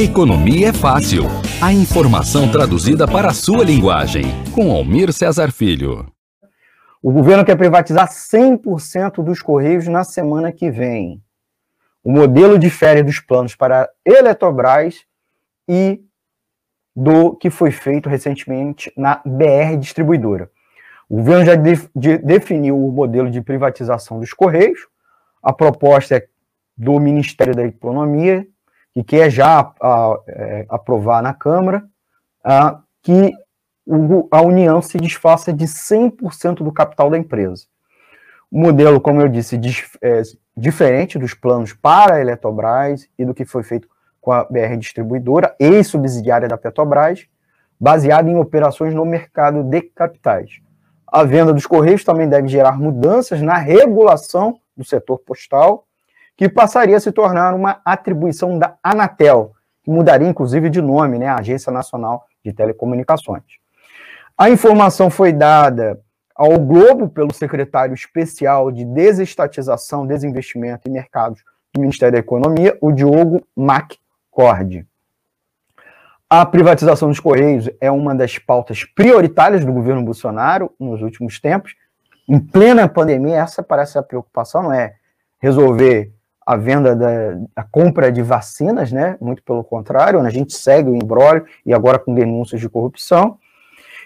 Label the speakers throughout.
Speaker 1: Economia é fácil. A informação traduzida para a sua linguagem. Com Almir Cesar Filho.
Speaker 2: O governo quer privatizar 100% dos Correios na semana que vem. O modelo difere dos planos para a Eletrobras e do que foi feito recentemente na BR Distribuidora. O governo já de, de, definiu o modelo de privatização dos Correios. A proposta é do Ministério da Economia, que quer já a, a, é, aprovar na Câmara, a, que o, a União se desfaça de 100% do capital da empresa. O modelo, como eu disse, é diferente dos planos para a Eletrobras e do que foi feito com a BR Distribuidora, ex-subsidiária da Petrobras, baseado em operações no mercado de capitais. A venda dos Correios também deve gerar mudanças na regulação do setor postal, que passaria a se tornar uma atribuição da Anatel, que mudaria inclusive de nome, né, a Agência Nacional de Telecomunicações. A informação foi dada ao Globo pelo secretário especial de Desestatização, Desinvestimento e Mercados do Ministério da Economia, o Diogo McCord. A privatização dos Correios é uma das pautas prioritárias do governo Bolsonaro nos últimos tempos. Em plena pandemia, essa parece a preocupação, não é resolver a venda da a compra de vacinas, né? Muito pelo contrário, a gente segue o embrólio e agora com denúncias de corrupção.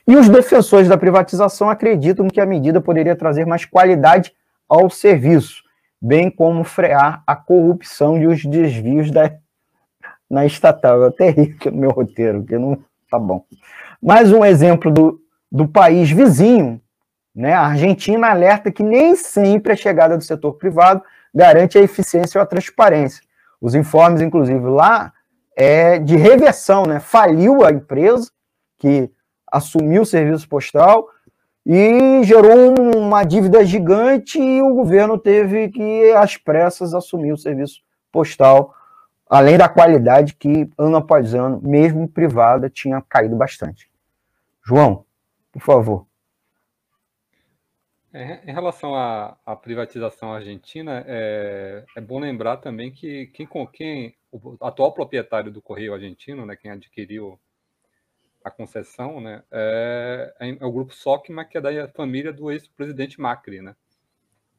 Speaker 2: E os defensores da privatização acreditam que a medida poderia trazer mais qualidade ao serviço, bem como frear a corrupção e os desvios da na estatal. Eu até ri no meu roteiro, que não tá bom. Mais um exemplo do, do país vizinho, né? A Argentina alerta que nem sempre a chegada do setor privado garante a eficiência ou a transparência. Os informes, inclusive, lá é de reversão, né? Faliu a empresa que assumiu o serviço postal e gerou uma dívida gigante e o governo teve que, às pressas, assumir o serviço postal além da qualidade que, ano após ano, mesmo privada, tinha caído bastante. João, por favor.
Speaker 3: É, em relação à, à, privatização argentina, é, é, bom lembrar também que quem, quem, o atual proprietário do Correio Argentino, né, quem adquiriu a concessão, né, é, é, é o grupo Socma, que é da família do ex-presidente Macri, né?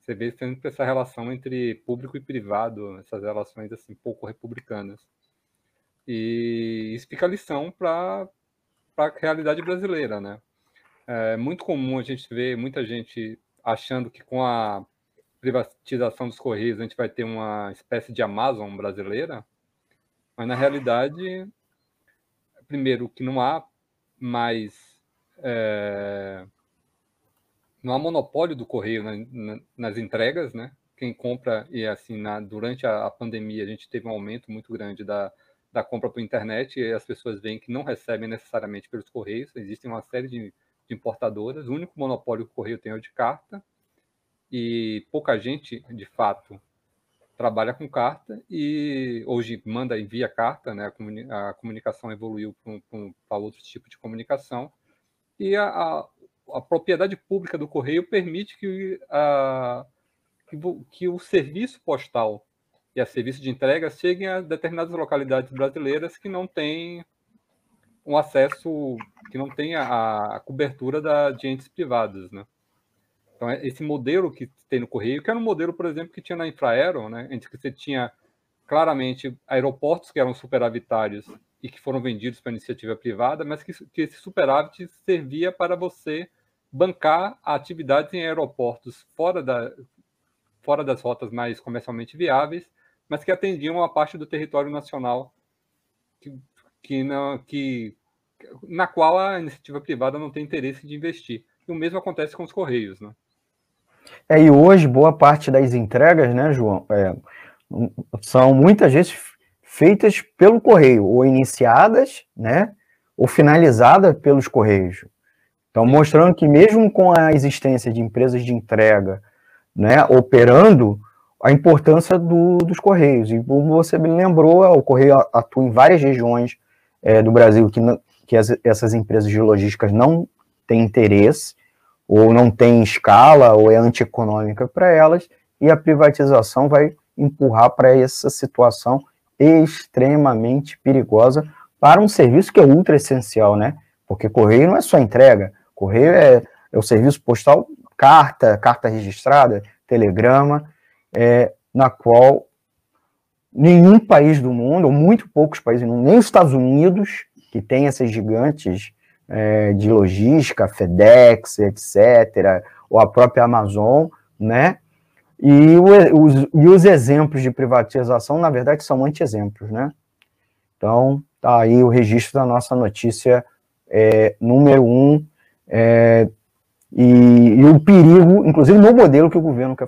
Speaker 3: você vê sempre essa relação entre público e privado, essas relações assim pouco republicanas. E isso fica lição para a realidade brasileira, né? É muito comum a gente ver muita gente achando que com a privatização dos Correios a gente vai ter uma espécie de Amazon brasileira, mas na realidade, primeiro, que não há mais é, não há monopólio do correio na, na, nas entregas, né? Quem compra e assim na, durante a, a, pandemia a gente teve um aumento muito grande da, da compra por internet e as pessoas veem que não recebem necessariamente pelos correios. Existem uma série de, importadoras. O único monopólio que o correio tem é o de carta e pouca gente, de fato, trabalha com carta e hoje manda envia carta, né? A, comuni a comunicação evoluiu para outro tipo de comunicação e a, a, a propriedade pública do correio permite que, a, que, que, o serviço postal e a serviço de entrega cheguem a determinadas localidades brasileiras que não têm um acesso, que não têm a, cobertura da, de entes privados, né? Então, é esse modelo que tem no correio, que era um modelo, por exemplo, que tinha na Infraero, né, entre que você tinha claramente aeroportos que eram superavitários e que foram vendidos para iniciativa privada, mas que, que esse superávit servia para você bancar atividades em aeroportos fora, da, fora das rotas mais comercialmente viáveis, mas que atendiam a parte do território nacional que, que, não, que, na qual a iniciativa privada não tem interesse de investir. E o mesmo acontece com os Correios. Né?
Speaker 2: É, e hoje, boa parte das entregas, né, João, é, são muitas vezes feitas pelo correio, ou iniciadas, né, ou finalizadas pelos correios. Então, mostrando que mesmo com a existência de empresas de entrega, né, operando, a importância do, dos correios. E como você me lembrou, o correio atua em várias regiões é, do Brasil que, que as, essas empresas de logística não têm interesse, ou não têm escala, ou é antieconômica para elas, e a privatização vai empurrar para essa situação extremamente perigosa para um serviço que é ultra essencial, né? Porque correio não é só entrega, correio é, é o serviço postal, carta, carta registrada, telegrama, é, na qual nenhum país do mundo, ou muito poucos países, nem os Estados Unidos, que tem essas gigantes é, de logística, FedEx, etc., ou a própria Amazon, né? E, os, e os exemplos de privatização, na verdade, são anti-exemplos, né? Então, tá aí o registro da nossa notícia é, número um, é, e, e o perigo, inclusive no modelo que o governo quer